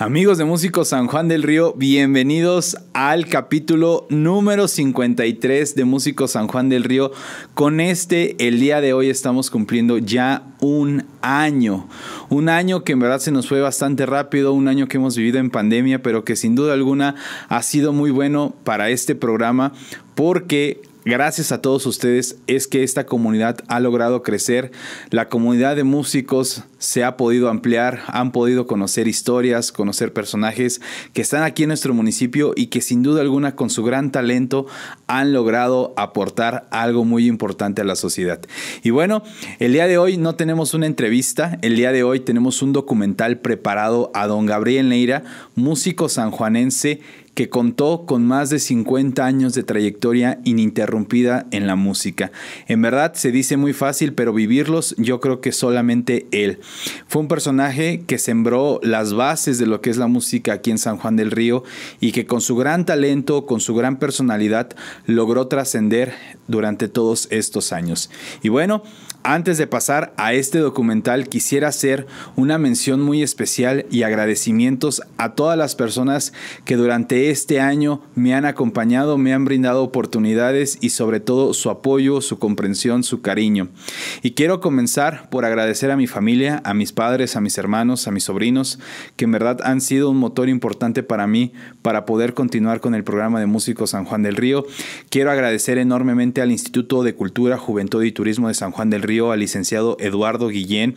Amigos de Músicos San Juan del Río, bienvenidos al capítulo número 53 de Músicos San Juan del Río. Con este, el día de hoy estamos cumpliendo ya un año. Un año que en verdad se nos fue bastante rápido, un año que hemos vivido en pandemia, pero que sin duda alguna ha sido muy bueno para este programa porque gracias a todos ustedes es que esta comunidad ha logrado crecer. La comunidad de músicos se ha podido ampliar, han podido conocer historias, conocer personajes que están aquí en nuestro municipio y que sin duda alguna con su gran talento han logrado aportar algo muy importante a la sociedad. Y bueno, el día de hoy no tenemos una entrevista, el día de hoy tenemos un documental preparado a don Gabriel Neira, músico sanjuanense que contó con más de 50 años de trayectoria ininterrumpida en la música. En verdad se dice muy fácil, pero vivirlos yo creo que solamente él. Fue un personaje que sembró las bases de lo que es la música aquí en San Juan del Río y que con su gran talento, con su gran personalidad, logró trascender durante todos estos años. Y bueno, antes de pasar a este documental, quisiera hacer una mención muy especial y agradecimientos a todas las personas que durante este año me han acompañado, me han brindado oportunidades y sobre todo su apoyo, su comprensión, su cariño. Y quiero comenzar por agradecer a mi familia, a mis padres, a mis hermanos, a mis sobrinos, que en verdad han sido un motor importante para mí para poder continuar con el programa de Músicos San Juan del Río. Quiero agradecer enormemente al Instituto de Cultura, Juventud y Turismo de San Juan del Río al licenciado Eduardo Guillén,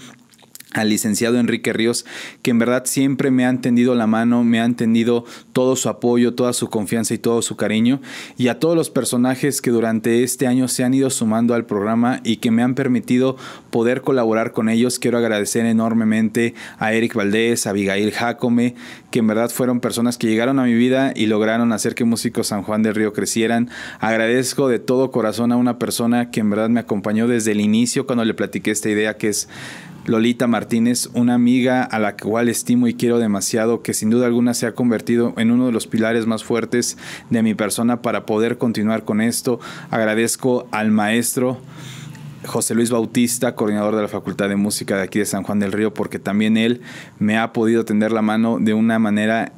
al licenciado Enrique Ríos, que en verdad siempre me han tendido la mano, me han tendido todo su apoyo, toda su confianza y todo su cariño, y a todos los personajes que durante este año se han ido sumando al programa y que me han permitido poder colaborar con ellos. Quiero agradecer enormemente a Eric Valdés, a Abigail Jacome, que en verdad fueron personas que llegaron a mi vida y lograron hacer que Músicos San Juan del Río crecieran. Agradezco de todo corazón a una persona que en verdad me acompañó desde el inicio cuando le platiqué esta idea, que es Lolita Martínez, una amiga a la cual estimo y quiero demasiado, que sin duda alguna se ha convertido en uno de los pilares más fuertes de mi persona para poder continuar con esto. Agradezco al maestro. José Luis Bautista, coordinador de la Facultad de Música de aquí de San Juan del Río, porque también él me ha podido tender la mano de una manera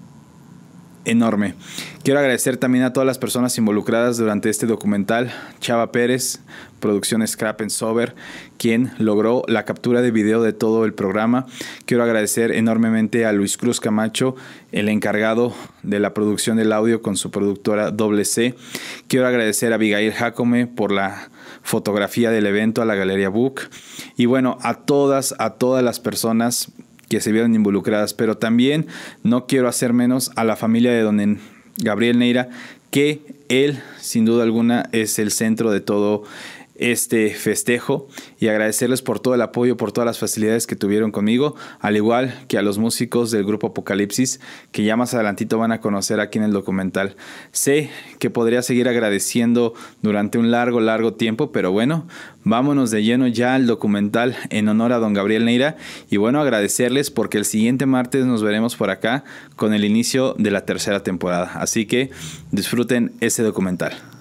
enorme. Quiero agradecer también a todas las personas involucradas durante este documental. Chava Pérez, producción Scrap and Sober, quien logró la captura de video de todo el programa. Quiero agradecer enormemente a Luis Cruz Camacho, el encargado de la producción del audio con su productora WC. Quiero agradecer a Abigail Jacome por la fotografía del evento, a la Galería Book. Y bueno, a todas, a todas las personas que se vieron involucradas, pero también no quiero hacer menos a la familia de don Gabriel Neira, que él, sin duda alguna, es el centro de todo este festejo y agradecerles por todo el apoyo, por todas las facilidades que tuvieron conmigo, al igual que a los músicos del grupo Apocalipsis, que ya más adelantito van a conocer aquí en el documental. Sé que podría seguir agradeciendo durante un largo, largo tiempo, pero bueno, vámonos de lleno ya al documental en honor a don Gabriel Neira y bueno, agradecerles porque el siguiente martes nos veremos por acá con el inicio de la tercera temporada. Así que disfruten ese documental.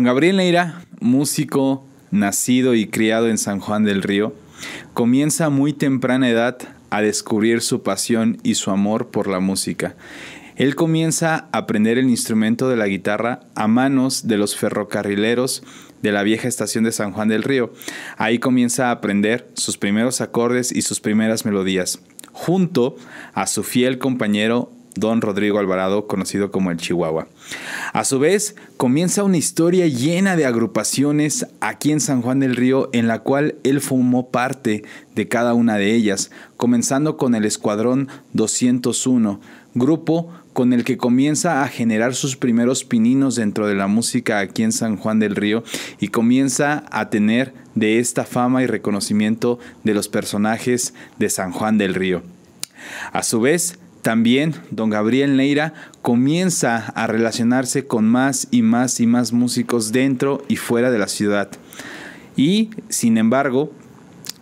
Don Gabriel Neira, músico nacido y criado en San Juan del Río, comienza a muy temprana edad a descubrir su pasión y su amor por la música. Él comienza a aprender el instrumento de la guitarra a manos de los ferrocarrileros de la vieja estación de San Juan del Río. Ahí comienza a aprender sus primeros acordes y sus primeras melodías, junto a su fiel compañero don Rodrigo Alvarado, conocido como el Chihuahua. A su vez, comienza una historia llena de agrupaciones aquí en San Juan del Río, en la cual él formó parte de cada una de ellas, comenzando con el Escuadrón 201, grupo con el que comienza a generar sus primeros pininos dentro de la música aquí en San Juan del Río y comienza a tener de esta fama y reconocimiento de los personajes de San Juan del Río. A su vez, también don Gabriel Neira comienza a relacionarse con más y más y más músicos dentro y fuera de la ciudad. Y, sin embargo,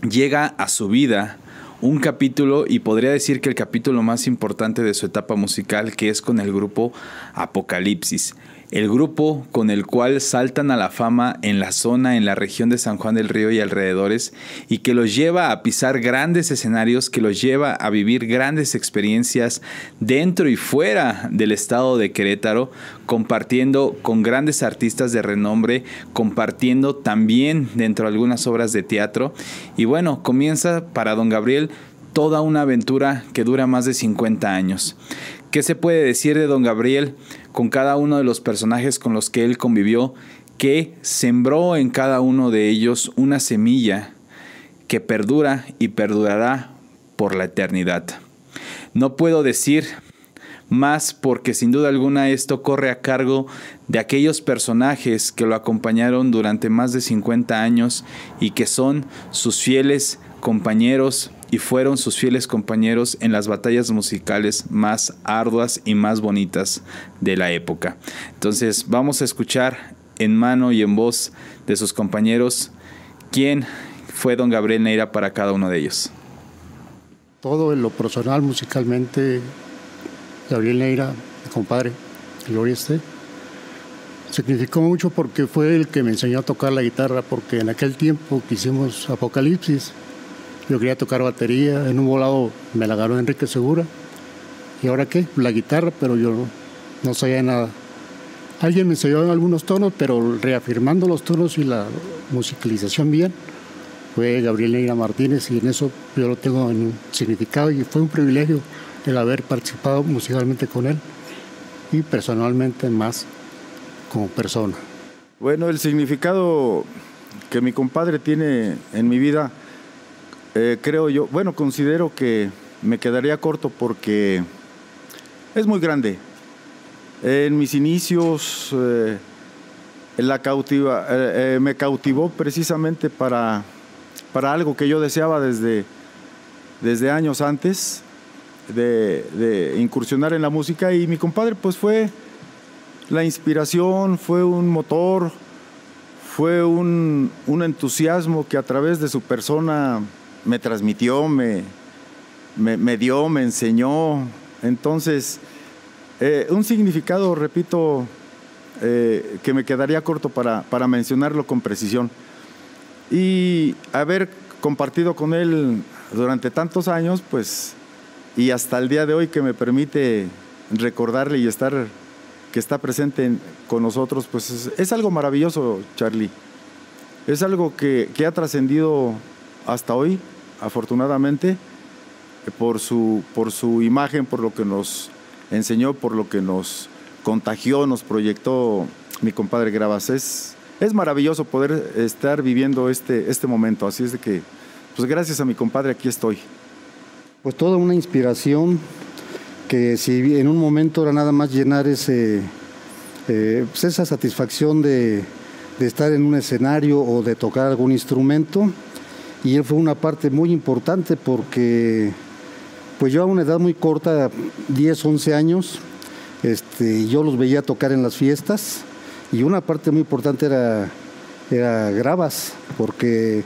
llega a su vida un capítulo, y podría decir que el capítulo más importante de su etapa musical, que es con el grupo Apocalipsis el grupo con el cual saltan a la fama en la zona, en la región de San Juan del Río y alrededores, y que los lleva a pisar grandes escenarios, que los lleva a vivir grandes experiencias dentro y fuera del estado de Querétaro, compartiendo con grandes artistas de renombre, compartiendo también dentro de algunas obras de teatro. Y bueno, comienza para don Gabriel toda una aventura que dura más de 50 años. ¿Qué se puede decir de don Gabriel con cada uno de los personajes con los que él convivió, que sembró en cada uno de ellos una semilla que perdura y perdurará por la eternidad? No puedo decir más porque sin duda alguna esto corre a cargo de aquellos personajes que lo acompañaron durante más de 50 años y que son sus fieles compañeros, y fueron sus fieles compañeros en las batallas musicales más arduas y más bonitas de la época. Entonces vamos a escuchar en mano y en voz de sus compañeros quién fue don Gabriel Neira para cada uno de ellos. Todo lo personal musicalmente, Gabriel Neira, mi compadre, esté, significó mucho porque fue el que me enseñó a tocar la guitarra, porque en aquel tiempo que hicimos Apocalipsis, yo quería tocar batería, en un volado me la agarró Enrique Segura. ¿Y ahora qué? La guitarra, pero yo no, sabía nada. Alguien me enseñó en algunos tonos, pero reafirmando los tonos y la musicalización bien, fue Gabriel Neira Martínez y en eso yo lo tengo en significado y fue un privilegio el haber participado musicalmente con él y personalmente más como persona. Bueno, el significado que mi compadre tiene en mi vida eh, creo yo, bueno, considero que me quedaría corto porque es muy grande. En mis inicios eh, la cautiva, eh, me cautivó precisamente para, para algo que yo deseaba desde, desde años antes de, de, incursionar en la música y mi compadre pues fue la inspiración, fue un motor, fue un, un entusiasmo que a través de su persona me transmitió, me, me, dio, me enseñó. Entonces, eh, un significado, repito, eh, que me quedaría corto para, para mencionarlo con precisión. Y haber compartido con él durante tantos años, pues, y hasta el día de hoy que me permite recordarle y estar, que está presente con nosotros, pues es, algo maravilloso, Charlie. Es algo que, que ha trascendido hasta hoy afortunadamente, por su, por su imagen, por lo que nos enseñó, por lo que nos contagió, nos proyectó mi compadre Gravas. Es, es maravilloso poder estar viviendo este, este momento, así es de que, pues gracias a mi compadre aquí estoy. Pues toda una inspiración que si en un momento era nada más llenar ese, eh, pues esa satisfacción de, de estar en un escenario o de tocar algún instrumento, y él fue una parte muy importante porque pues yo a una edad muy corta, 10, 11 años, este, yo los veía tocar en las fiestas y una parte muy importante era, era Gravas, porque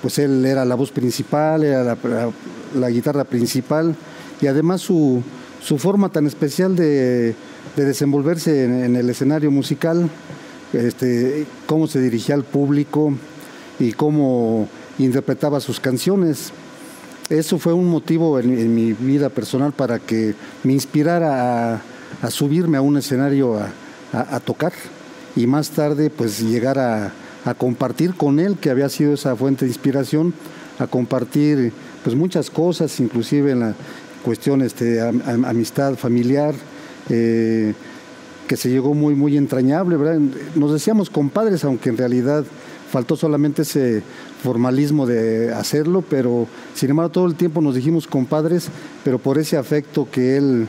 pues él era la voz principal, era la, guitarra principal y además su, su forma tan especial de, desenvolverse en, el escenario musical este, cómo se dirigía al público y cómo interpretaba sus canciones. Eso fue un motivo en, mi vida personal para que me inspirara a, subirme a un escenario a, tocar y más tarde pues llegar a, compartir con él, que había sido esa fuente de inspiración, a compartir pues muchas cosas, inclusive en la cuestión este, amistad familiar. Eh, que se llegó muy, muy entrañable. Nos decíamos compadres, aunque en realidad faltó solamente ese formalismo de hacerlo, pero sin embargo todo el tiempo nos dijimos compadres, pero por ese afecto que él,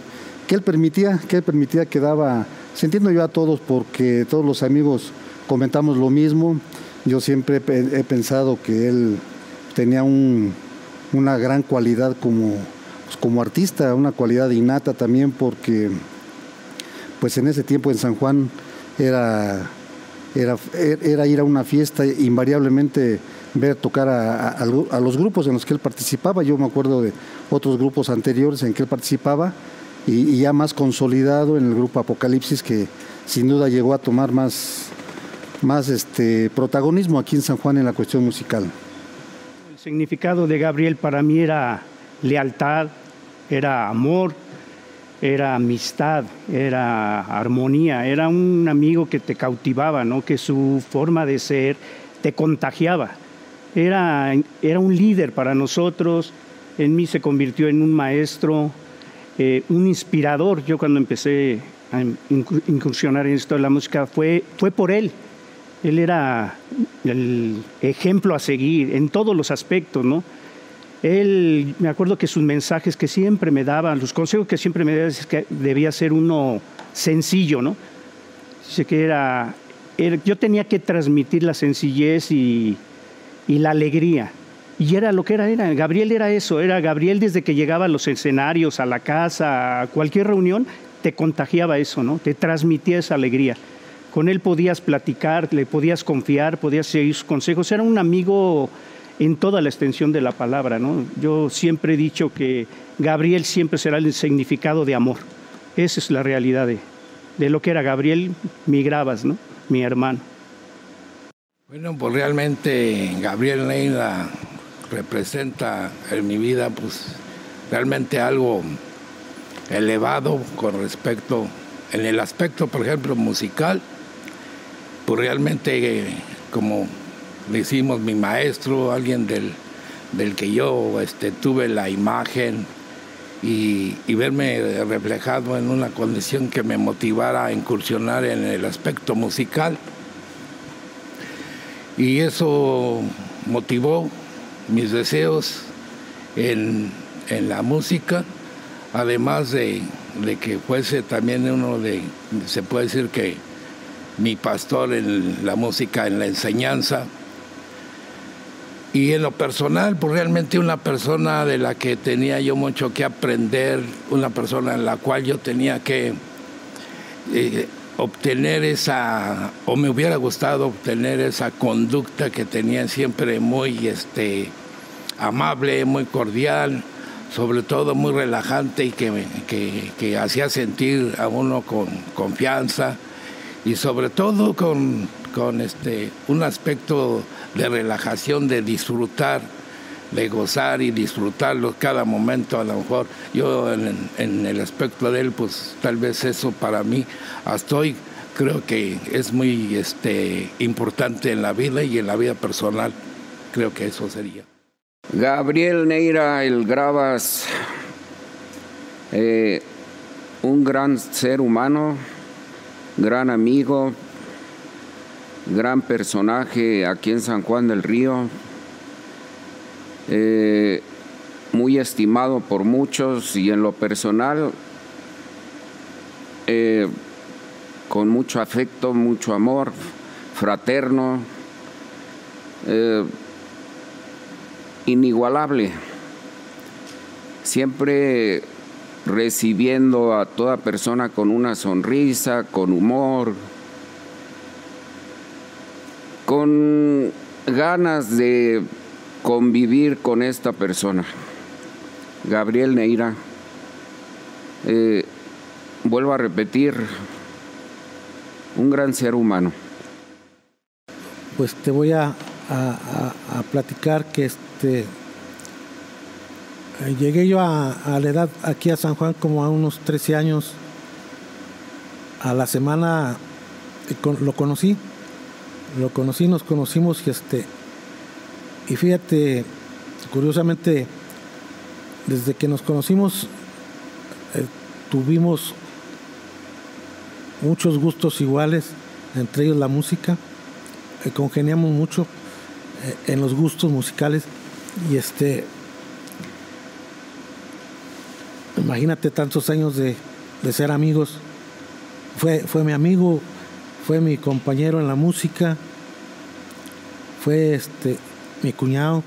que él permitía, que él permitía que daba, sintiendo yo a todos, porque todos los amigos comentamos lo mismo, yo siempre he pensado que él tenía un, una gran cualidad como, pues, como artista, una cualidad innata también, porque pues en ese tiempo en San Juan era, era, era ir a una fiesta, invariablemente ver tocar a, los grupos en los que él participaba. Yo me acuerdo de otros grupos anteriores en que él participaba y, ya más consolidado en el grupo Apocalipsis que sin duda llegó a tomar más, más este, protagonismo aquí en San Juan en la cuestión musical. El significado de Gabriel para mí era lealtad, era amor, era amistad, era armonía, era un amigo que te cautivaba, ¿no? que su forma de ser te contagiaba. Era, era un líder para nosotros, en mí se convirtió en un maestro, eh, un inspirador. Yo cuando empecé a incursionar en esto de la música fue, fue por él. Él era el ejemplo a seguir en todos los aspectos, ¿no? Él, me acuerdo que sus mensajes que siempre me daban, los consejos que siempre me daban, es que debía ser uno sencillo, ¿no? Dice que era, yo tenía que transmitir la sencillez y, y la alegría. Y era lo que era, era. Gabriel era eso, era Gabriel desde que llegaba a los escenarios, a la casa, a cualquier reunión, te contagiaba eso, ¿no? Te transmitía esa alegría. Con él podías platicar, le podías confiar, podías seguir sus consejos. Era un amigo en toda la extensión de la palabra. ¿no? Yo siempre he dicho que Gabriel siempre será el significado de amor. Esa es la realidad de, de lo que era Gabriel, mi Gravas, ¿no? mi hermano. Bueno, pues realmente Gabriel Neila representa en mi vida pues realmente algo elevado con respecto, en el aspecto, por ejemplo, musical, pues realmente como decimos mi maestro, alguien del, del que yo este, tuve la imagen y, verme reflejado en una condición que me motivara a incursionar en el aspecto musical. Y eso motivó mis deseos en, la música, además de, de, que fuese también uno de, se puede decir que mi pastor en la música, en la enseñanza, y en lo personal, pues realmente una persona de la que tenía yo mucho que aprender, una persona en la cual yo tenía que eh, obtener esa, o me hubiera gustado obtener esa conducta que tenía siempre muy este, amable, muy cordial, sobre todo muy relajante y que, que, que hacía sentir a uno con confianza y sobre todo con, con este, un aspecto de relajación, de disfrutar, de gozar y disfrutarlo cada momento. A lo mejor yo en, el aspecto de él, pues tal vez eso para mí hasta hoy creo que es muy este, importante en la vida y en la vida personal. Creo que eso sería. Gabriel Neira, el Gravas, eh, un gran ser humano, gran amigo, gran personaje aquí en San Juan del Río, eh, muy estimado por muchos y en lo personal, eh, con mucho afecto, mucho amor, fraterno, eh, inigualable, siempre recibiendo a toda persona con una sonrisa, con humor, con ganas de convivir con esta persona. Gabriel Neira, eh, vuelvo a repetir, un gran ser humano. pues te voy a, platicar que este eh, llegué yo a, la edad aquí a San Juan como a unos 13 años. A la semana lo conocí, lo conocí, nos conocimos y este y fíjate, curiosamente, desde que nos conocimos eh, tuvimos muchos gustos iguales, entre ellos la música, eh, congeniamos mucho eh, en los gustos musicales. Y este imagínate tantos años de, de ser amigos. Fue, fue mi amigo fue mi compañero en la música fue este mi cuñado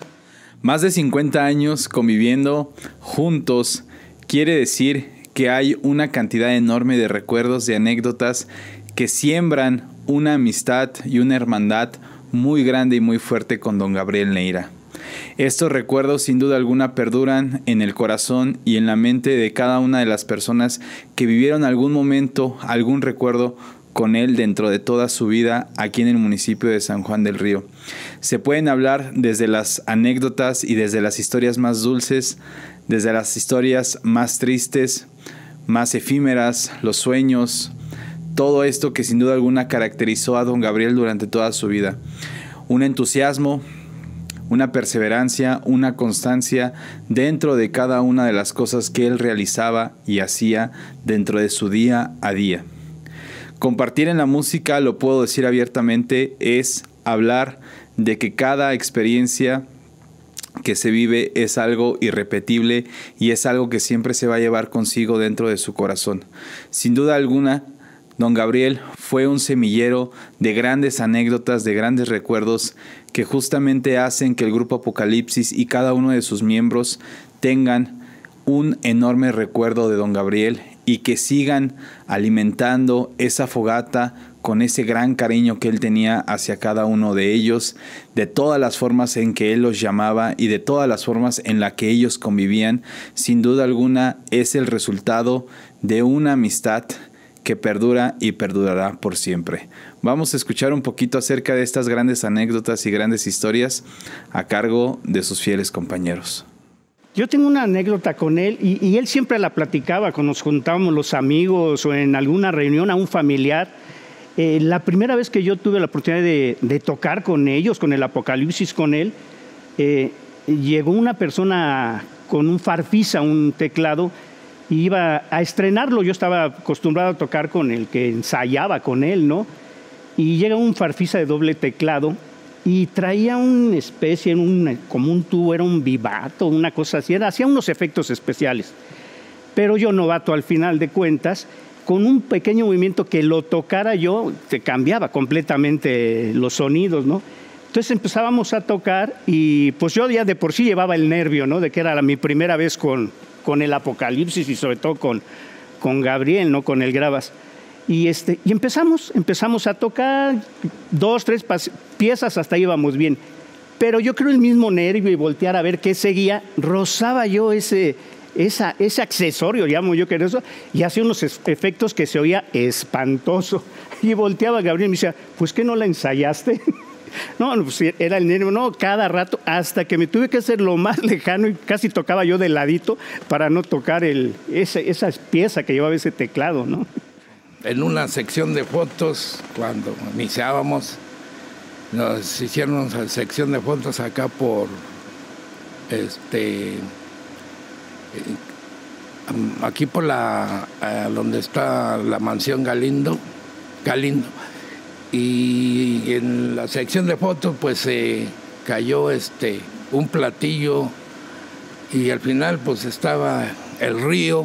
más de 50 años conviviendo juntos quiere decir que hay una cantidad enorme de recuerdos, de anécdotas que siembran una amistad y una hermandad muy grande y muy fuerte con don Gabriel Neira. Estos recuerdos sin duda alguna perduran en el corazón y en la mente de cada una de las personas que vivieron algún momento, algún recuerdo con él dentro de toda su vida aquí en el municipio de San Juan del Río. Se pueden hablar desde las anécdotas y desde las historias más dulces, desde las historias más tristes, más efímeras, los sueños, todo esto que sin duda alguna caracterizó a don Gabriel durante toda su vida. Un entusiasmo, una perseverancia, una constancia dentro de cada una de las cosas que él realizaba y hacía dentro de su día a día. Compartir en la música, lo puedo decir abiertamente, es hablar de que cada experiencia que se vive es algo irrepetible y es algo que siempre se va a llevar consigo dentro de su corazón. Sin duda alguna, don Gabriel fue un semillero de grandes anécdotas, de grandes recuerdos que justamente hacen que el grupo Apocalipsis y cada uno de sus miembros tengan un enorme recuerdo de don Gabriel y que sigan alimentando esa fogata con ese gran cariño que él tenía hacia cada uno de ellos, de todas las formas en que él los llamaba y de todas las formas en las que ellos convivían, sin duda alguna es el resultado de una amistad que perdura y perdurará por siempre. Vamos a escuchar un poquito acerca de estas grandes anécdotas y grandes historias a cargo de sus fieles compañeros. Yo tengo una anécdota con él y, él siempre la platicaba cuando nos juntábamos los amigos o en alguna reunión a un familiar eh, la primera vez que yo tuve la oportunidad de, tocar con ellos, con el Apocalipsis con él, eh, llegó una persona con un farfisa, un teclado, y iba a estrenarlo. Yo estaba acostumbrado a tocar con el que ensayaba con él, ¿no? Y llega un farfisa de doble teclado y traía una especie, un, como un tubo, era un vivato, una cosa así, hacía unos efectos especiales. Pero yo novato al final de cuentas, con un pequeño movimiento que lo tocara yo, se cambiaba completamente los sonidos, ¿no? Entonces empezábamos a tocar y pues yo ya de por sí llevaba el nervio, ¿no? De que era mi primera vez con, con el Apocalipsis y sobre todo con, con Gabriel, ¿no? Con el Gravas. Y, este, y empezamos, empezamos a tocar dos, tres piezas, hasta íbamos bien. Pero yo creo el mismo nervio y voltear a ver qué seguía, rozaba yo ese, ese accesorio, llamo yo que era eso, y hacía unos efectos que se oía espantoso. Y volteaba Gabriel y me decía, pues que no la ensayaste. No, pues era el nervio, no, cada rato, hasta que me tuve que hacer lo más lejano y casi tocaba yo de ladito para no tocar el, ese, esa pieza que llevaba ese teclado, ¿no? En una sección de fotos, cuando iniciábamos, nos hicieron una sección de fotos acá por este eh, aquí por la donde está la mansión Galindo, Galindo. Y en la sección de fotos pues se cayó este un platillo y al final pues estaba el río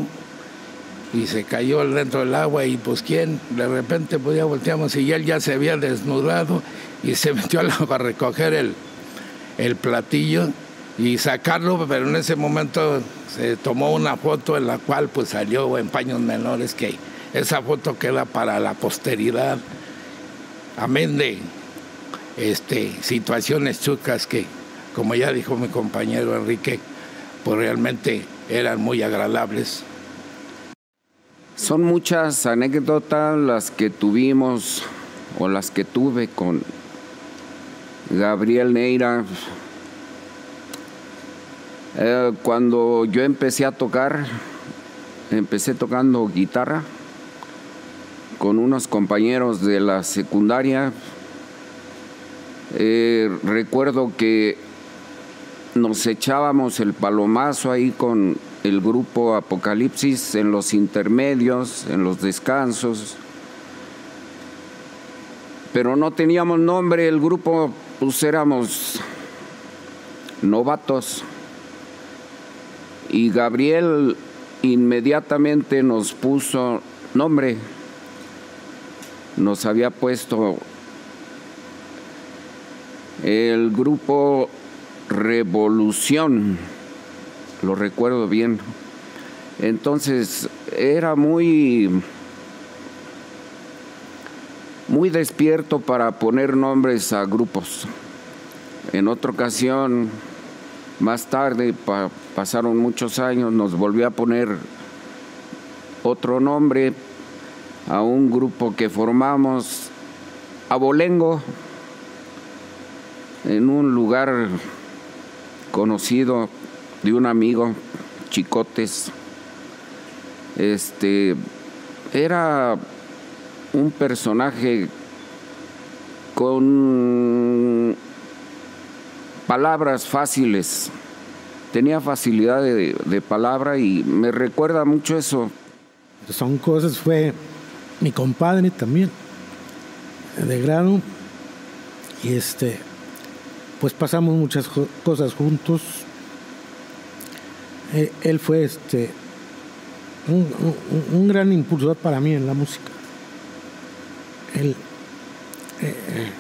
y se cayó dentro del agua y pues quién, de repente pues ya volteamos y él ya se había desnudado y se metió al agua a recoger el, el platillo y sacarlo, pero en ese momento se tomó una foto en la cual pues salió en paños menores que esa foto queda para la posteridad, amén de este, situaciones chucas que, como ya dijo mi compañero Enrique, pues realmente eran muy agradables. Son muchas anécdotas las que tuvimos o las que tuve con Gabriel Neira. Eh, cuando yo empecé a tocar, empecé tocando guitarra con unos compañeros de la secundaria. Eh, recuerdo que nos echábamos el palomazo ahí con el grupo Apocalipsis en los intermedios, en los descansos. Pero no teníamos nombre, el grupo pues éramos novatos. Y Gabriel inmediatamente nos puso nombre. Nos había puesto el grupo Revolución, lo recuerdo bien. Entonces era muy muy despierto para poner nombres a grupos. En otra ocasión, más tarde, pasaron muchos años, nos volvió a poner otro nombre a un grupo que formamos, Abolengo, en un lugar conocido de un amigo, Chicotes. Este era un personaje con palabras fáciles. Tenía facilidad de, palabra y me recuerda mucho eso. Son cosas, fue mi compadre también, de grado, y este, pues pasamos muchas cosas juntos. Eh, él fue este, un, gran impulsor para mí en la música. Él, eh, eh,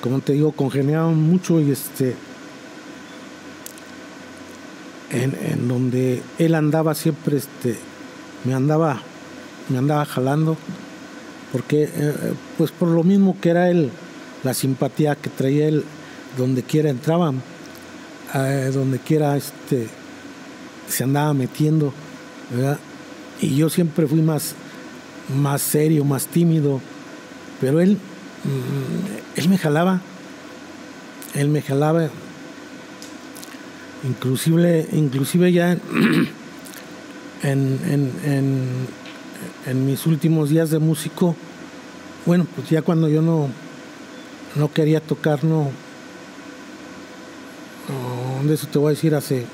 como te digo, congeniaban mucho y este, en, donde él andaba siempre, este, me andaba, me andaba jalando, porque, pues por lo mismo que era él, la simpatía que traía él donde quiera entraban, donde quiera este, se andaba metiendo, ¿verdad? Y yo siempre fui más, más serio, más tímido, pero él, mm, él me jalaba, él me jalaba, inclusive, inclusive ya en, en, en, mis últimos días de músico, bueno, pues ya cuando yo no, no quería tocar, no, de eso te voy a decir hace,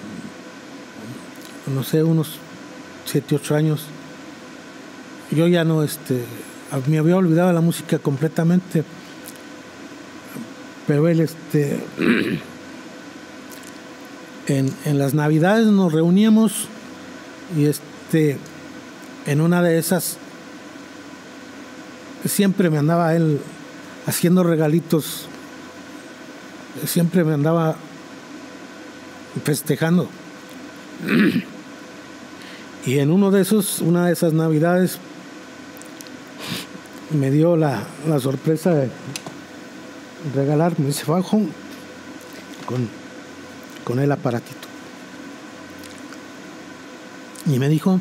no sé, unos 7, 8 años. Yo ya no, este, me había olvidado la música completamente. Pero él, este, en, en las navidades nos reuníamos y este, en una de esas, siempre me andaba él haciendo regalitos, siempre me andaba festejando. Y en uno de esos, una de esas navidades, me dio la, sorpresa de regalarme ese bajo con, con el aparatito. Y me dijo,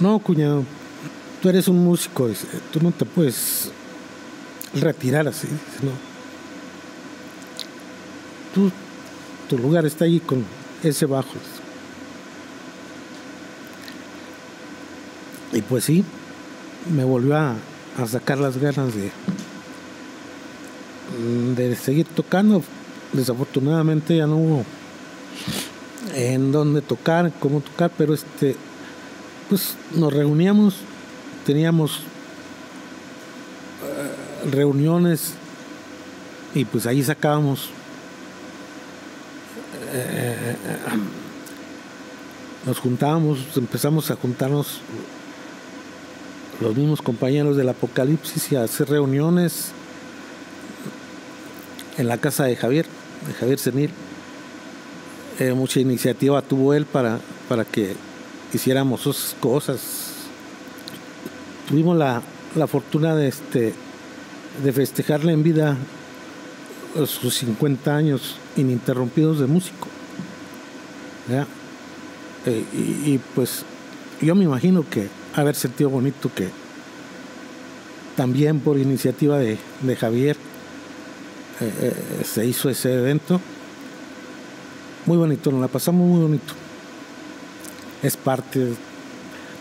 no, cuñado, tú eres un músico, tú no te puedes retirar así, no. Tu lugar está ahí con ese bajo. Y pues sí, me volvió a, sacar las ganas de, de seguir tocando. Desafortunadamente ya no hubo en dónde tocar, cómo tocar, pero este, pues nos reuníamos, teníamos eh, reuniones y pues ahí sacábamos eh, nos juntábamos, empezamos a juntarnos los mismos compañeros del Apocalipsis y hacer reuniones en la casa de Javier, de Javier Senil. Eh, mucha iniciativa tuvo él para, para que hiciéramos esas cosas. Tuvimos la, la fortuna de, este, de festejarle en vida sus 50 años ininterrumpidos de músico. Eh, y, pues yo me imagino que haber sentido bonito que también por iniciativa de, Javier eh, eh, se hizo ese evento. Muy bonito, nos la pasamos muy bonito. Es parte,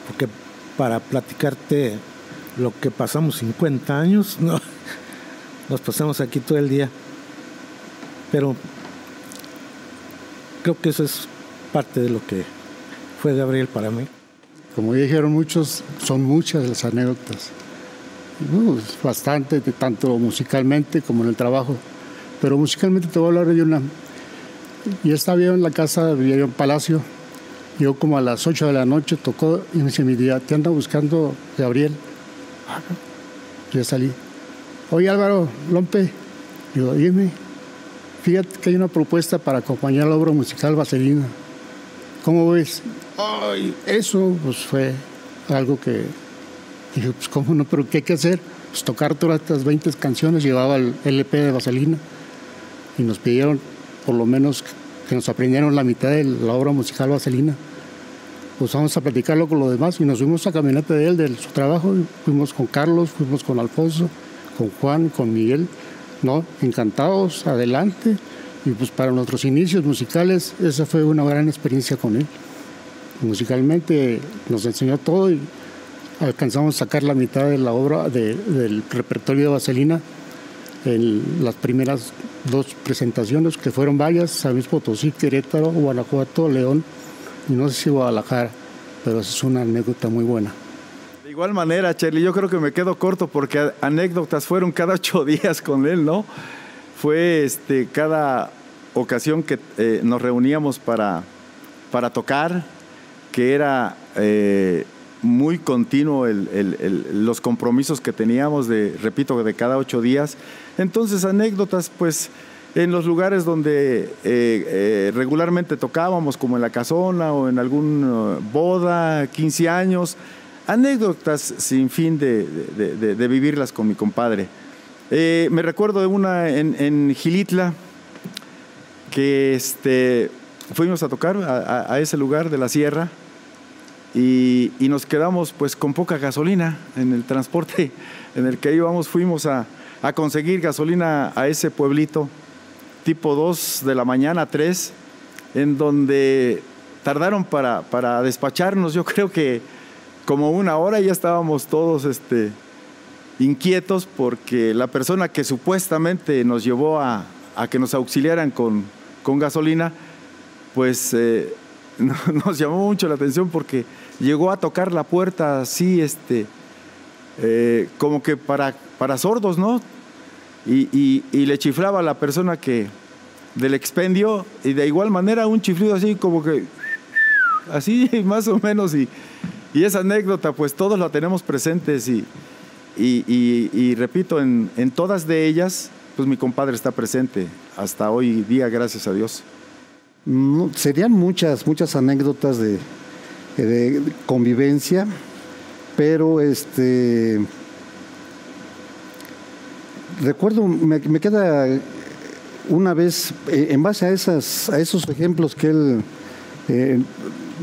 porque para platicarte lo que pasamos 50 años, no, nos pasamos aquí todo el día. Pero creo que eso es parte de lo que fue Gabriel para mí. Como dijeron muchos, son muchas las anécdotas. bastante, tanto musicalmente como en el trabajo. Pero musicalmente te voy a hablar de una. Yo estaba en la casa, vivía en Palacio. Yo como a las 8 de la noche tocó y me dice mi día, te anda buscando Gabriel. Yo salí. Oye Álvaro, Lompe. Digo, dime. Fíjate que hay una propuesta para acompañar la obra musical Vaselina. ¿Cómo ves? Ay, eso pues fue algo que dije, pues cómo no, pero ¿qué hay que hacer? Pues tocar todas estas 20 canciones, llevaba el LP de Vaselina y nos pidieron por lo menos que nos aprendieron la mitad de la obra musical Vaselina. Pues vamos a platicarlo con los demás y nos fuimos a caminata de él, de su trabajo, fuimos con Carlos, fuimos con Alfonso, con Juan, con Miguel, ¿no? Encantados, adelante. Y pues para nuestros inicios musicales, esa fue una gran experiencia con él. Musicalmente nos enseñó todo y alcanzamos a sacar la mitad de la obra del repertorio de Vaselina en las primeras dos presentaciones, que fueron varias, San Potosí, Querétaro, Guanajuato, León y no sé si Guadalajara, pero es una anécdota muy buena. De igual manera, Charlie, yo creo que me quedo corto porque anécdotas fueron cada ocho días con él, ¿no? Fue este, cada ocasión que eh, nos reuníamos para, para tocar, que era eh, muy continuo los compromisos que teníamos, de, repito, de cada ocho días. Entonces, anécdotas, pues, en los lugares donde eh, regularmente tocábamos, como en la casona o en alguna boda, 15 años, anécdotas sin fin de, vivirlas con mi compadre. me recuerdo de una en, en Gilitla, que este, fuimos a tocar a, ese lugar de la sierra y, nos quedamos pues con poca gasolina en el transporte en el que íbamos. Fuimos a, conseguir gasolina a ese pueblito tipo 2 de la mañana, 3, en donde tardaron para, despacharnos. Yo creo que como una hora ya estábamos todos este, inquietos porque la persona que supuestamente nos llevó a, que nos auxiliaran con gasolina, pues eh, nos llamó mucho la atención porque llegó a tocar la puerta así, este, eh, como que para, para sordos, ¿no? Y, le chiflaba a la persona que del expendio y de igual manera un chiflido así como que así más o menos y, y esa anécdota pues todos la tenemos presentes y, y repito en, en todas de ellas pues mi compadre está presente hasta hoy día, gracias a Dios. Serían muchas, muchas anécdotas de, convivencia, pero este recuerdo, me, queda una vez, eh, en base a, esas, a esos ejemplos que él eh,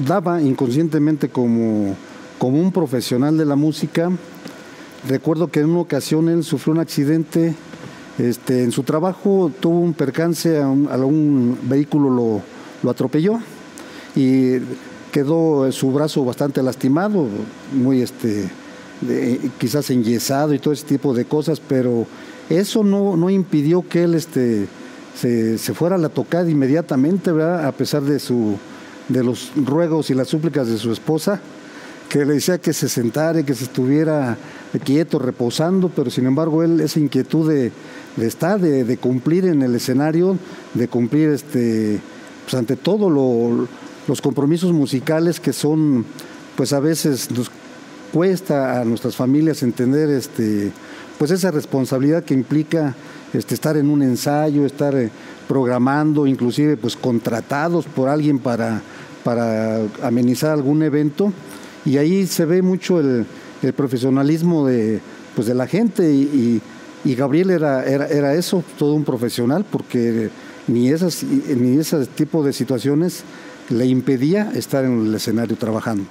daba inconscientemente como, como un profesional de la música, recuerdo que en una ocasión él sufrió un accidente este, en su trabajo tuvo un percance, a un, vehículo lo, atropelló y quedó su brazo bastante lastimado, muy este, quizás enyesado y todo ese tipo de cosas, pero eso no, impidió que él este, se, fuera a la tocada inmediatamente, a pesar de, su, de los ruegos y las súplicas de su esposa, que le decía que se sentara y que se estuviera quieto, reposando, pero sin embargo él esa inquietud de, de estar, de, cumplir en el escenario, de cumplir este, pues ante todo los compromisos musicales que son, pues a veces nos cuesta a nuestras familias entender este, pues esa responsabilidad que implica este, estar en un ensayo, estar eh, programando, inclusive pues contratados por alguien para, para amenizar algún evento. Y ahí se ve mucho el, profesionalismo de, pues de la gente y y Gabriel era, era, eso, todo un profesional, porque ni, esas, ni ese tipo de situaciones le impedía estar en el escenario trabajando.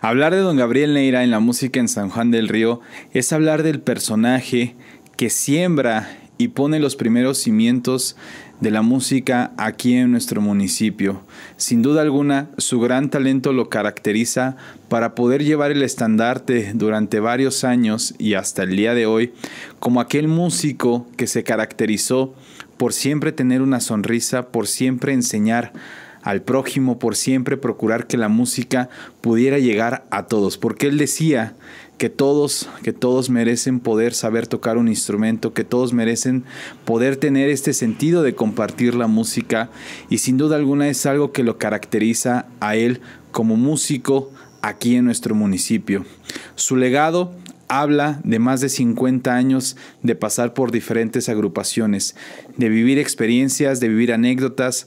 Hablar de don Gabriel Neira en la música en San Juan del Río es hablar del personaje que siembra y pone los primeros cimientos de la música aquí en nuestro municipio. Sin duda alguna, su gran talento lo caracteriza para poder llevar el estandarte durante varios años y hasta el día de hoy como aquel músico que se caracterizó por siempre tener una sonrisa, por siempre enseñar al prójimo, por siempre procurar que la música pudiera llegar a todos, porque él decía que todos, que todos merecen poder saber tocar un instrumento, que todos merecen poder tener este sentido de compartir la música y sin duda alguna es algo que lo caracteriza a él como músico aquí en nuestro municipio. Su legado habla de más de 50 años de pasar por diferentes agrupaciones, de vivir experiencias, de vivir anécdotas,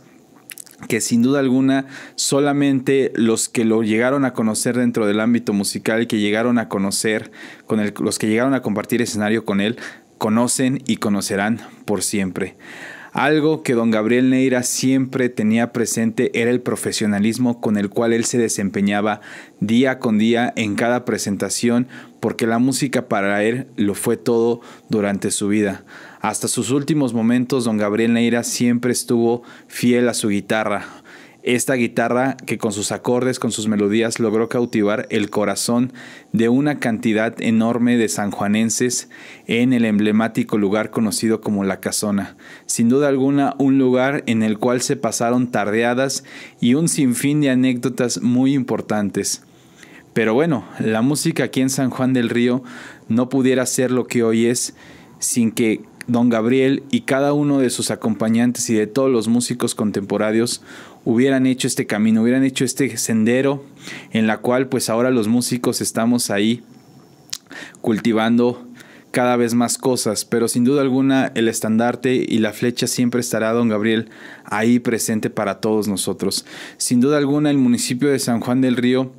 que sin duda alguna solamente los que lo llegaron a conocer dentro del ámbito musical, que llegaron a conocer, con los que llegaron a compartir escenario con él, conocen y conocerán por siempre. Algo que don Gabriel Neira siempre tenía presente era el profesionalismo con el cual él se desempeñaba día con día en cada presentación, porque la música para él lo fue todo durante su vida. Hasta sus últimos momentos, don Gabriel Neira siempre estuvo fiel a su guitarra. Esta guitarra que con sus acordes, con sus melodías, logró cautivar el corazón de una cantidad enorme de sanjuanenses en el emblemático lugar conocido como La Casona. Sin duda alguna, un lugar en el cual se pasaron tardeadas y un sinfín de anécdotas muy importantes. Pero bueno, la música aquí en San Juan del Río no pudiera ser lo que hoy es sin que don Gabriel y cada uno de sus acompañantes y de todos los músicos contemporáneos hubieran hecho este camino, hubieran hecho este sendero en la cual pues ahora los músicos estamos ahí cultivando cada vez más cosas, pero sin duda alguna el estandarte y la flecha siempre estará, don Gabriel, ahí presente para todos nosotros. Sin duda alguna el municipio de San Juan del Río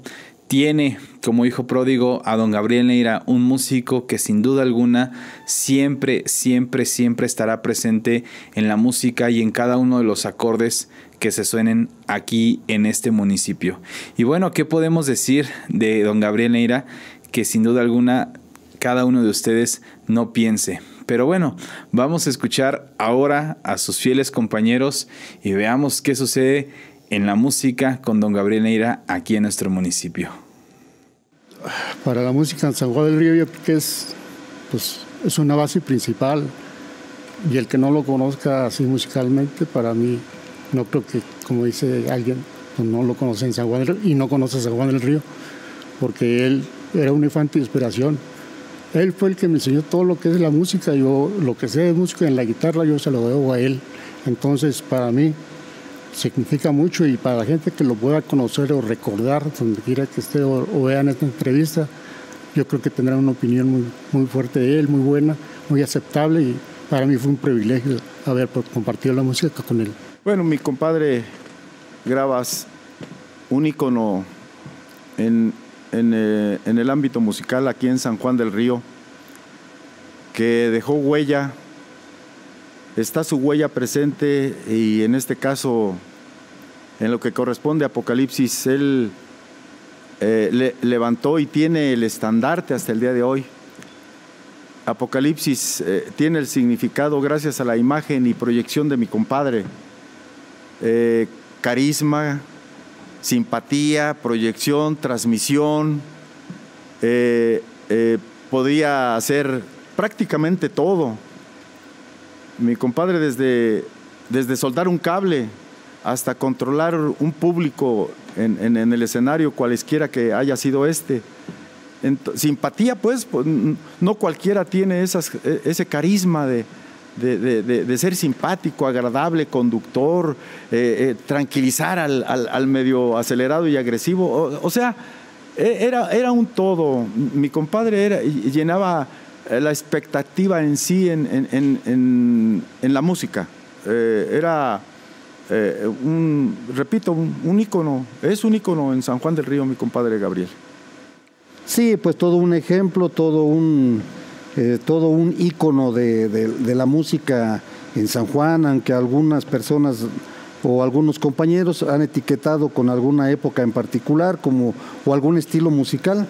tiene como hijo pródigo a don Gabriel Neira, un músico que sin duda alguna siempre, siempre, siempre estará presente en la música y en cada uno de los acordes que se suenen aquí en este municipio. Y bueno, ¿qué podemos decir de don Gabriel Neira? Que sin duda alguna cada uno de ustedes no piense. Pero bueno, vamos a escuchar ahora a sus fieles compañeros y veamos qué sucede en la música con don Gabriel Neira aquí en nuestro municipio? Para la música en San Juan del Río yo creo que es, pues, es una base principal y el que no lo conozca así musicalmente, para mí, no creo que, como dice alguien, pues, no lo conoce en San Juan del Río y no conoce San Juan del Río, porque él era un infante de inspiración. Él fue el que me enseñó todo lo que es la música, yo lo que sé de música en la guitarra yo se lo debo a él. Entonces, para mí, significa mucho y para la gente que lo pueda conocer o recordar, donde quiera que esté o, vean esta entrevista, yo creo que tendrán una opinión muy, muy fuerte de él, muy buena, muy aceptable y para mí fue un privilegio haber compartido la música con él. Bueno, mi compadre grabas un ícono en, en, eh, en el ámbito musical aquí en San Juan del Río, que dejó huella está su huella presente y en este caso, en lo que corresponde a Apocalipsis, Él eh, levantó y tiene el estandarte hasta el día de hoy. Apocalipsis eh, tiene el significado gracias a la imagen y proyección de mi compadre. Eh, carisma, simpatía, proyección, transmisión. podría hacer prácticamente todo mi compadre desde, desde soldar un cable hasta controlar un público en, el escenario, cualesquiera que haya sido este. simpatía, pues, no cualquiera tiene esas, e, ese carisma de, de, ser simpático, agradable, conductor, eh, eh, tranquilizar al, medio acelerado y agresivo. O, sea, e, era, era un todo. Mi compadre era, llenaba la expectativa en sí en, la música. Eh, era, eh, un, repito, un, ícono, es un ícono en San Juan del Río, mi compadre Gabriel. Sí, pues todo un ejemplo, todo un, todo un ícono de, la música en San Juan, aunque algunas personas o algunos compañeros han etiquetado con alguna época en particular como, o algún estilo musical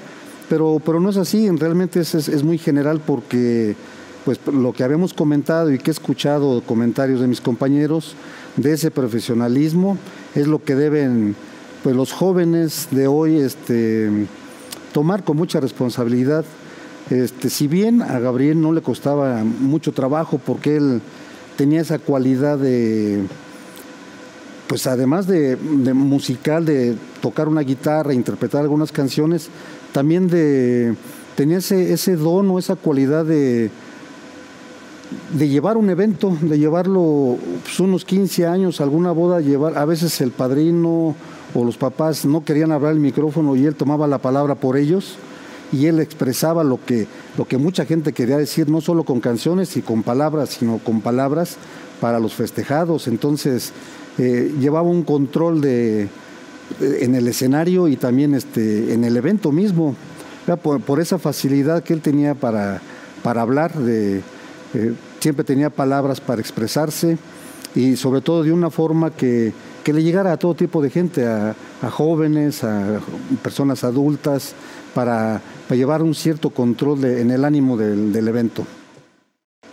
pero, pero no es así, realmente es, es, muy general porque pues lo que habíamos comentado y que he escuchado comentarios de mis compañeros de ese profesionalismo es lo que deben pues los jóvenes de hoy este, tomar con mucha responsabilidad. Este, si bien a Gabriel no le costaba mucho trabajo porque él tenía esa cualidad de, pues además de, musical, de tocar una guitarra, interpretar algunas canciones, también de tenía ese, don o esa cualidad de, llevar un evento, de llevarlo pues, unos 15 años, alguna boda, llevar, a veces el padrino o los papás no querían hablar el micrófono y él tomaba la palabra por ellos y él expresaba lo que, lo que mucha gente quería decir, no solo con canciones y con palabras, sino con palabras para los festejados. Entonces eh, llevaba un control de, en el escenario y también este, en el evento mismo, por, esa facilidad que él tenía para, para hablar, de, eh, siempre tenía palabras para expresarse y sobre todo de una forma que que le llegara a todo tipo de gente, a, jóvenes, a personas adultas, para, llevar un cierto control en el ánimo del, evento.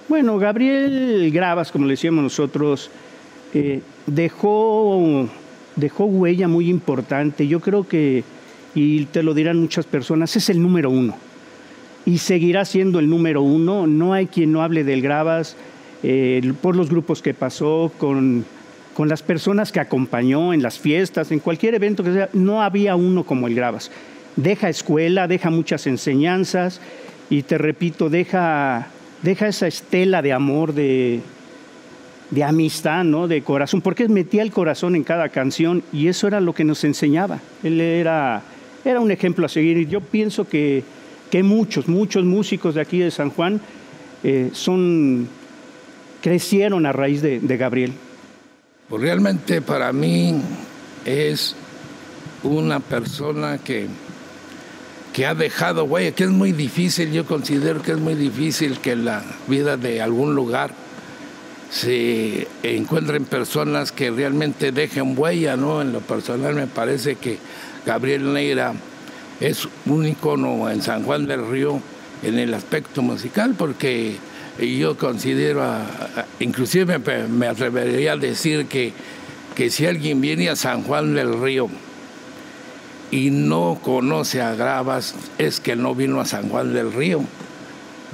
Bueno, Gabriel Gravas, como le decíamos nosotros, eh, dejó, dejó huella muy importante. Yo creo que, y te lo dirán muchas personas, es el número uno. Y seguirá siendo el número uno. No hay quien no hable del Gravas eh, por los grupos que pasó, con con las personas que acompañó en las fiestas, en cualquier evento que sea, no había uno como el Gravas. Deja escuela, deja muchas enseñanzas y te repito, deja, deja esa estela de amor, de, de amistad, ¿no? de corazón, porque metía el corazón en cada canción y eso era lo que nos enseñaba. Él era, era un ejemplo a seguir y yo pienso que, que muchos, muchos músicos de aquí de San Juan eh, son, crecieron a raíz de Gabriel. Pues realmente para mí es una persona que, que ha dejado huella, que es muy difícil, yo considero que es muy difícil que la vida de algún lugar se encuentren personas que realmente dejen huella, ¿no? En lo personal me parece que Gabriel Neira es un icono en San Juan del Río en el aspecto musical porque yo considero, inclusive me, atrevería a decir que, que si alguien viene a San Juan del Río y no conoce a Gravas, es que no vino a San Juan del Río,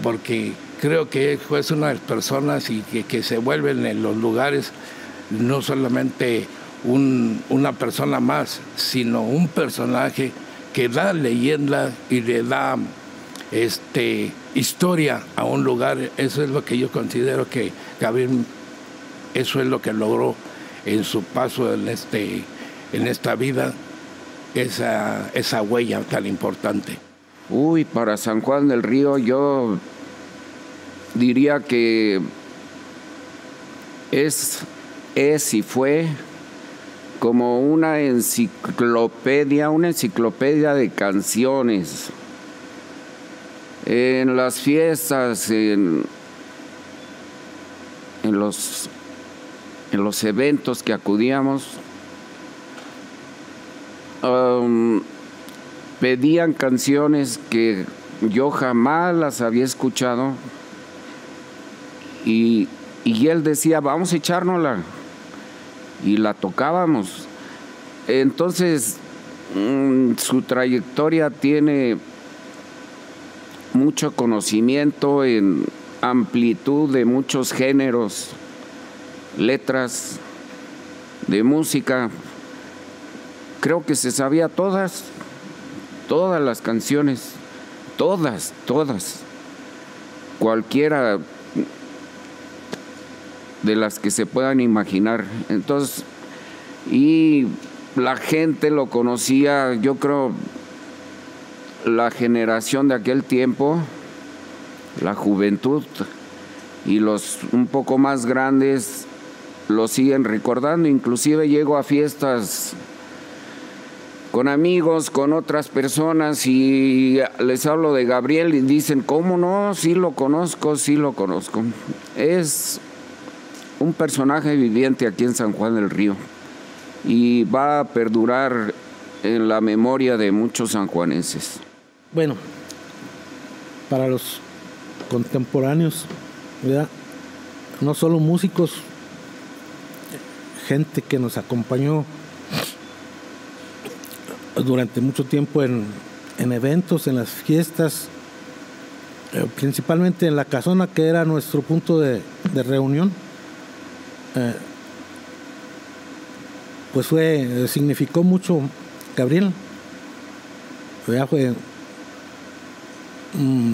porque creo que es una de las personas y que, se vuelven en los lugares no solamente una persona más, sino un personaje que da leyenda y le da este, historia a un lugar. Eso es lo que yo considero que Gabriel, eso es lo que logró en su paso en, este, en esta vida, esa, esa huella tan importante. Uy, para San Juan del Río yo diría que es, es y fue como una enciclopedia, una enciclopedia de canciones, en las fiestas, en, los, en los eventos que acudíamos, um, pedían canciones que yo jamás las había escuchado y, él decía, vamos a echárnosla y la tocábamos. Entonces, mm, su trayectoria tiene mucho conocimiento en amplitud de muchos géneros, letras, de música. Creo que se sabía todas, todas las canciones, todas, todas. Cualquiera de las que se puedan imaginar. Entonces, y la gente lo conocía, yo creo, la generación de aquel tiempo, la juventud y los un poco más grandes lo siguen recordando. Inclusive llego a fiestas con amigos, con otras personas y les hablo de Gabriel y dicen, ¿cómo no? Sí lo conozco, sí lo conozco. Es un personaje viviente aquí en San Juan del Río y va a perdurar en la memoria de muchos sanjuanenses. Bueno, para los contemporáneos. No solo músicos, gente que nos acompañó durante mucho tiempo en, en eventos, en las fiestas, eh, principalmente en la casona que era nuestro punto de, de reunión. Eh, pues fue, significó mucho Gabriel. Ya fue mm,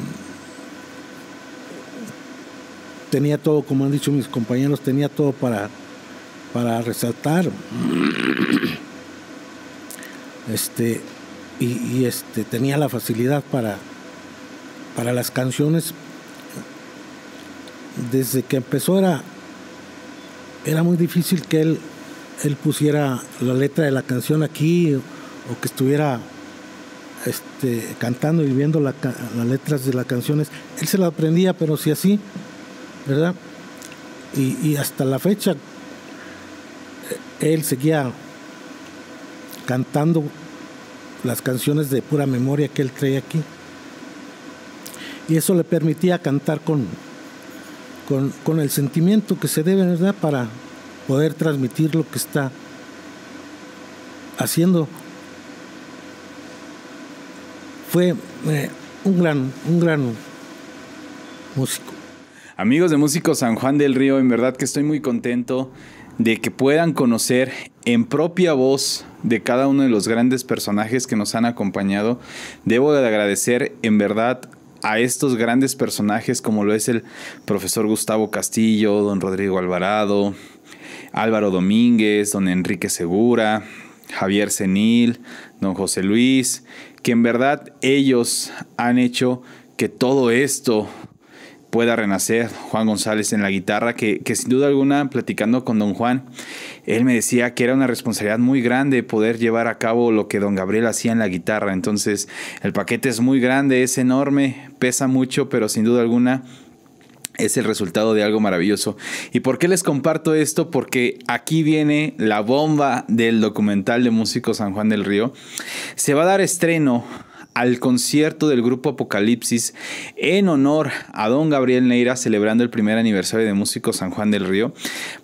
tenía todo, como han dicho mis compañeros, tenía todo para, para resaltar. Este, y, y, este, tenía la facilidad para, para las canciones. Desde que empezó era, era muy difícil que él, él pusiera la letra de la canción aquí o, que estuviera este, cantando y viendo la, las letras de las canciones. Él se la aprendía, pero si así, ¿verdad? Y, y hasta la fecha, él seguía cantando las canciones de pura memoria que él traía aquí. Y eso le permitía cantar con, con, con, el sentimiento que se debe, ¿verdad? Para poder transmitir lo que está haciendo. Fue eh, un gran, un gran músico. Amigos de Músicos San Juan del Río, en verdad que estoy muy contento de que puedan conocer en propia voz de cada uno de los grandes personajes que nos han acompañado. Debo de agradecer en verdad a estos grandes personajes como lo es el profesor Gustavo Castillo, don Rodrigo Alvarado, Álvaro Domínguez, don Enrique Segura, Javier Senil, don José Luis, que en verdad ellos han hecho que todo esto pueda renacer. Juan González en la guitarra, que, que, sin duda alguna, platicando con don Juan, él me decía que era una responsabilidad muy grande poder llevar a cabo lo que don Gabriel hacía en la guitarra. Entonces, el paquete es muy grande, es enorme, pesa mucho, pero sin duda alguna es el resultado de algo maravilloso. ¿Y por qué les comparto esto? Porque aquí viene la bomba del documental de Músicos San Juan del Río. Se va a dar estreno al concierto del grupo Apocalipsis en honor a don Gabriel Neira celebrando el primer aniversario de Músicos San Juan del Río.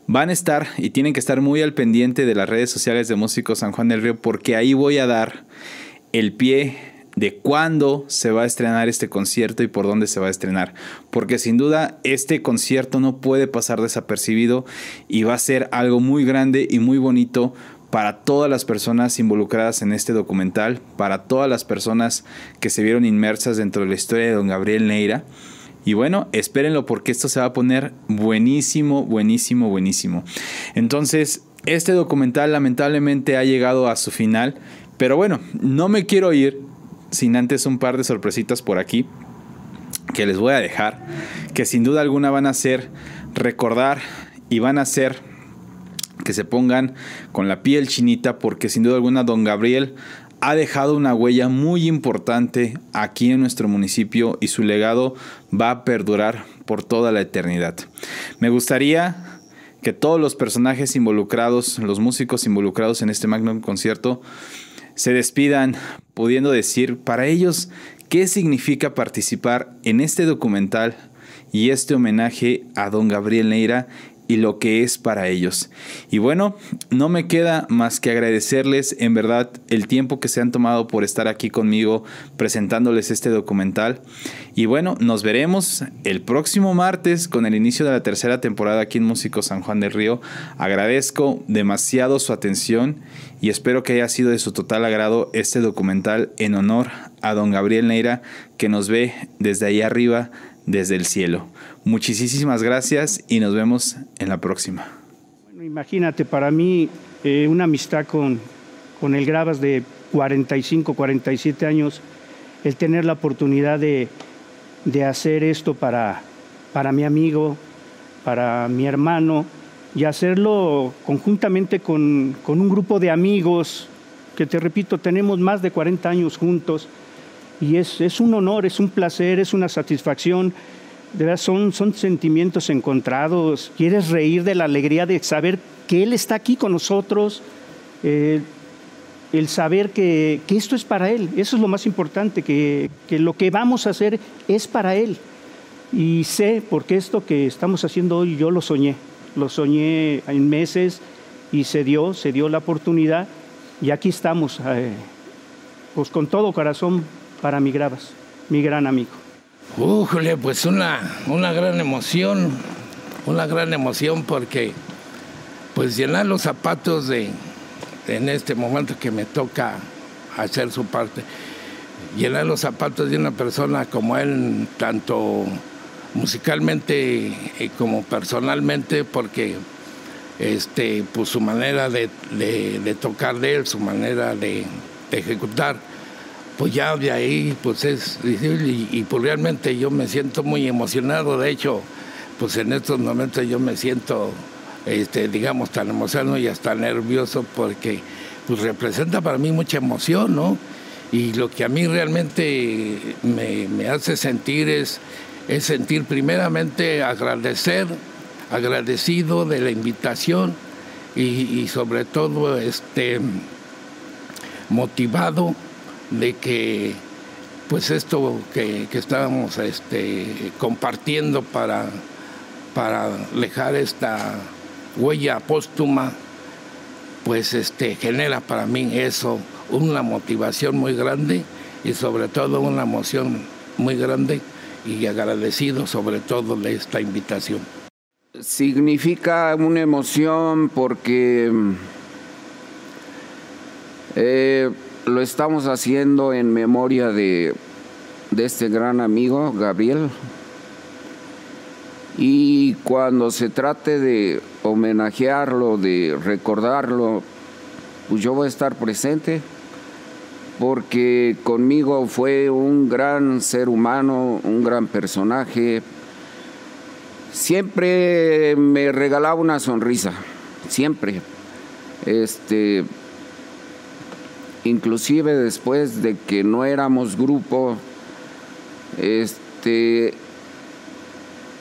Van a estar y tienen que estar muy al pendiente de las redes sociales de Músicos San Juan del Río porque ahí voy a dar el pie de cuándo se va a estrenar este concierto y por dónde se va a estrenar. Porque sin duda este concierto no puede pasar desapercibido y va a ser algo muy grande y muy bonito para todas las personas involucradas en este documental, para todas las personas que se vieron inmersas dentro de la historia de don Gabriel Neira. Y bueno, espérenlo porque esto se va a poner buenísimo, buenísimo, buenísimo. Entonces, este documental lamentablemente ha llegado a su final, pero bueno, no me quiero ir sin antes un par de sorpresitas por aquí que les voy a dejar, que sin duda alguna van a hacer recordar y van a hacer que se pongan con la piel chinita porque sin duda alguna don Gabriel ha dejado una huella muy importante aquí en nuestro municipio y su legado va a perdurar por toda la eternidad. Me gustaría que todos los personajes involucrados, los músicos involucrados en este magno concierto, se despidan pudiendo decir para ellos qué significa participar en este documental y este homenaje a don Gabriel Neira y lo que es para ellos. Y bueno, no me queda más que agradecerles en verdad el tiempo que se han tomado por estar aquí conmigo presentándoles este documental. Y bueno, nos veremos el próximo martes con el inicio de la tercera temporada aquí en Músico San Juan del Río. Agradezco demasiado su atención y espero que haya sido de su total agrado este documental en honor a don Gabriel Neira que nos ve desde ahí arriba, desde el cielo. Muchísimas gracias y nos vemos en la próxima. Bueno, imagínate, para mí eh, una amistad con, con el Gravas de 45, 47 años, el tener la oportunidad de, de hacer esto para, para mi amigo, para mi hermano, y hacerlo conjuntamente con, con, un grupo de amigos, que te repito, tenemos más de 40 años juntos, y es, es un honor, es un placer, es una satisfacción verdad son, son sentimientos encontrados. Quieres reír de la alegría de saber que Él está aquí con nosotros, eh, el saber que, que, esto es para Él. Eso es lo más importante, que, que, lo que vamos a hacer es para Él. Y sé, porque esto que estamos haciendo hoy yo lo soñé, lo soñé en meses y se dio, se dio la oportunidad y aquí estamos, eh, pues con todo corazón para mi Gravas, mi gran amigo. Ujule, pues una, una gran emoción, una gran emoción porque pues llenar los zapatos de, en este momento que me toca hacer su parte, llenar los zapatos de una persona como él, tanto musicalmente eh, como personalmente, porque este, pues su manera de, tocar de él, su manera de, ejecutar, pues ya de ahí pues es y, y, pues realmente yo me siento muy emocionado, de hecho, pues en estos momentos yo me siento, este, digamos, tan emocionado y hasta nervioso porque pues representa para mí mucha emoción, ¿no? Y lo que a mí realmente me, me hace sentir es es sentir primeramente agradecer, agradecido de la invitación y, sobre todo este, motivado de que pues esto que, estábamos este, compartiendo para, para dejar esta huella póstuma, pues este, genera para mí eso una motivación muy grande y sobre todo una emoción muy grande y agradecido sobre todo de esta invitación. Significa una emoción porque eh, lo estamos haciendo en memoria de, este gran amigo, Gabriel. Y cuando se trate de homenajearlo, de recordarlo, pues yo voy a estar presente porque conmigo fue un gran ser humano, un gran personaje. Siempre me regalaba una sonrisa, siempre. Este, inclusive después de que no éramos grupo, este,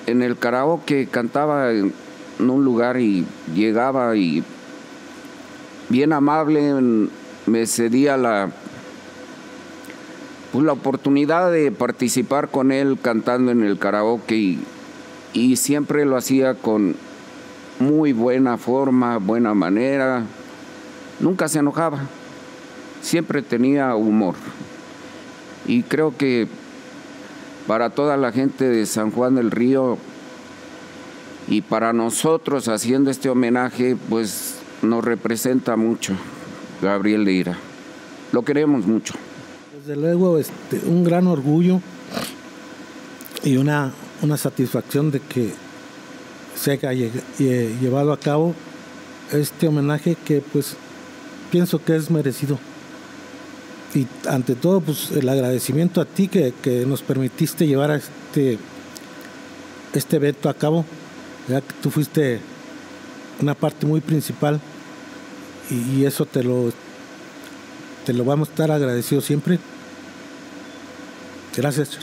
en el karaoke cantaba en un lugar y llegaba y bien amable me cedía la pues, la oportunidad de participar con él cantando en el karaoke y, siempre lo hacía con muy buena forma, buena manera, nunca se enojaba, siempre tenía humor. Y creo que para toda la gente de San Juan del Río y para nosotros haciendo este homenaje, pues nos representa mucho Gabriel Leira. Lo queremos mucho. Desde luego, este, un gran orgullo y una, una satisfacción de que se haya llevado a cabo este homenaje que pues pienso que es merecido. Y ante todo, pues el agradecimiento a ti que, nos permitiste llevar este, este evento a cabo, ya que tú fuiste una parte muy principal y, eso te lo, te lo vamos a estar agradecido siempre. Gracias.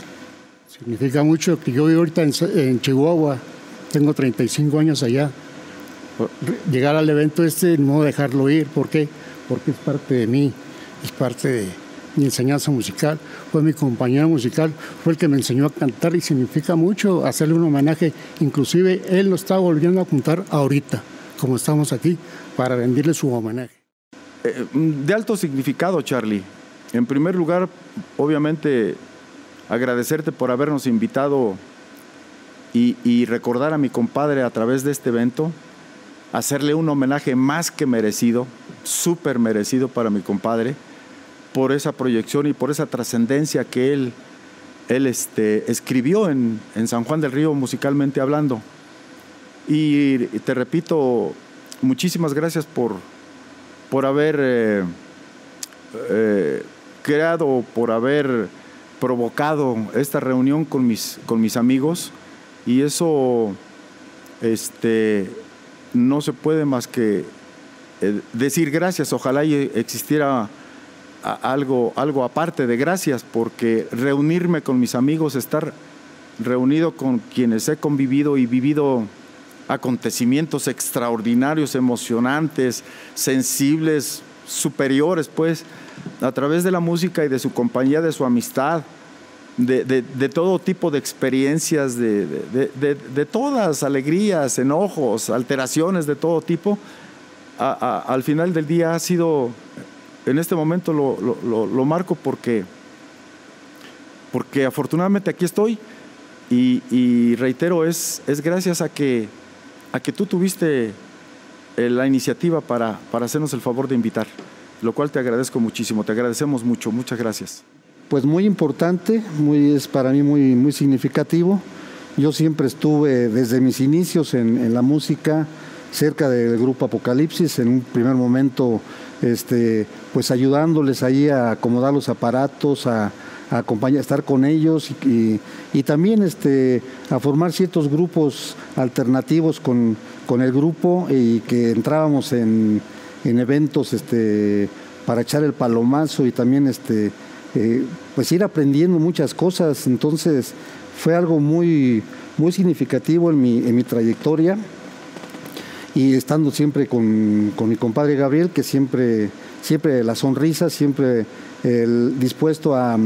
Significa mucho que yo vivo ahorita en, Chihuahua, tengo 35 años allá. Llegar al evento este, no dejarlo ir, ¿por qué? Porque es parte de mí, es parte de mi enseñanza musical, fue mi compañero musical, fue el que me enseñó a cantar y significa mucho hacerle un homenaje. Inclusive él lo está volviendo a apuntar ahorita, como estamos aquí, para rendirle su homenaje. Eh, de alto significado, Charlie. En primer lugar, obviamente agradecerte por habernos invitado y, recordar a mi compadre a través de este evento, hacerle un homenaje más que merecido, súper merecido para mi compadre, por esa proyección y por esa trascendencia que él, él este, escribió en, San Juan del Río musicalmente hablando. Y te repito, muchísimas gracias por, por haber eh, eh, creado, por haber provocado esta reunión con mis, con mis amigos y eso este, no se puede más que decir gracias. Ojalá existiera algo, algo aparte de gracias, porque reunirme con mis amigos, estar reunido con quienes he convivido y vivido acontecimientos extraordinarios, emocionantes, sensibles, superiores, pues, a través de la música y de su compañía, de su amistad, de, de, todo tipo de experiencias, de, de, todas, alegrías, enojos, alteraciones de todo tipo, al final del día ha sido, en este momento lo, lo, lo, marco porque, porque afortunadamente aquí estoy y, y, reitero, es, es gracias a que, a que tú tuviste eh, la iniciativa para, para hacernos el favor de invitar, lo cual te agradezco muchísimo, te agradecemos mucho, muchas gracias pues muy importante, muy, es para mí muy, muy significativo. Yo siempre estuve desde mis inicios en, la música cerca del grupo Apocalipsis, en un primer momento este, pues ayudándoles ahí a acomodar los aparatos, a, acompañar, estar con ellos y, también este, a formar ciertos grupos alternativos con, con el grupo y que entrábamos en, en eventos este, para echar el palomazo y también este, eh, pues ir aprendiendo muchas cosas. Entonces fue algo muy, muy significativo en mi, en mi trayectoria y estando siempre con, mi compadre Gabriel, que siempre, siempre la sonrisa, siempre dispuesto a,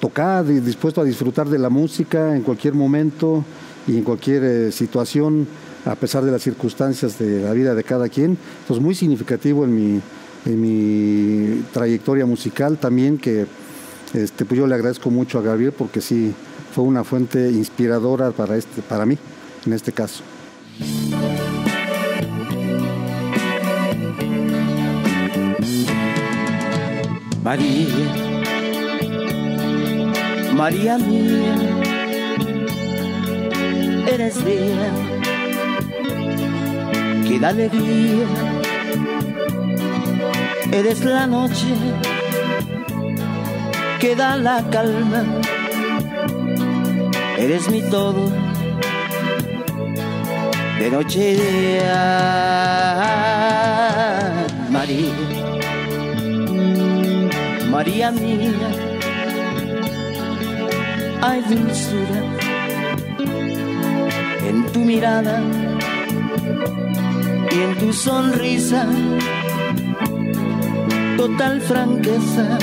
tocar, dispuesto a disfrutar de la música en cualquier momento y en cualquier eh, situación, a pesar de las circunstancias de la vida de cada quien. Entonces, muy significativo en mi, en mi trayectoria musical también que este, pues yo le agradezco mucho a Gabriel porque sí fue una fuente inspiradora para, este, para mí en este caso. María, María mía, eres vida que da alegría. Eres la noche que da la calma. Eres mi todo de noche y día. María, María mía, hay dulzura en tu mirada y en tu sonrisa total franqueza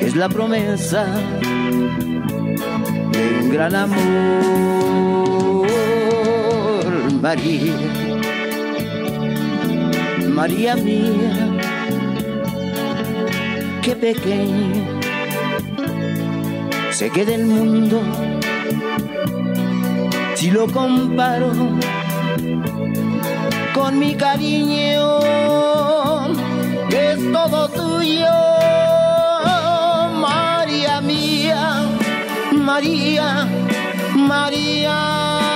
es la promesa de un gran amor, María, María mía, qué pequeño se queda el mundo. Si lo comparo con mi cariño es todo tuyo, María mía, María. María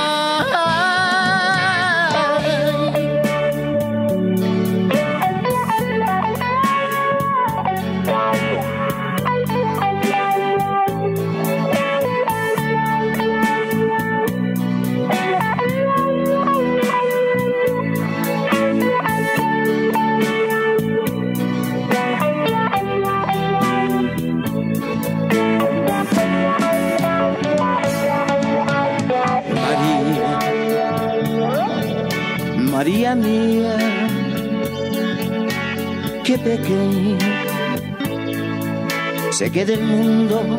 pequeño se queda el mundo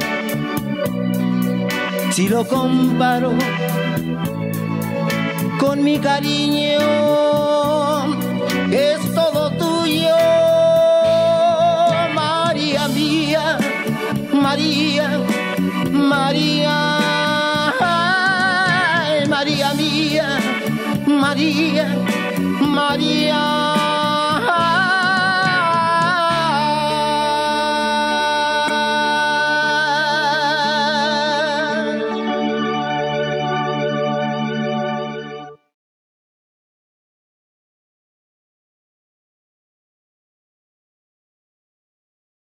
si lo comparo con mi cariño, es todo tuyo, María mía, María, María, María mía, María. María.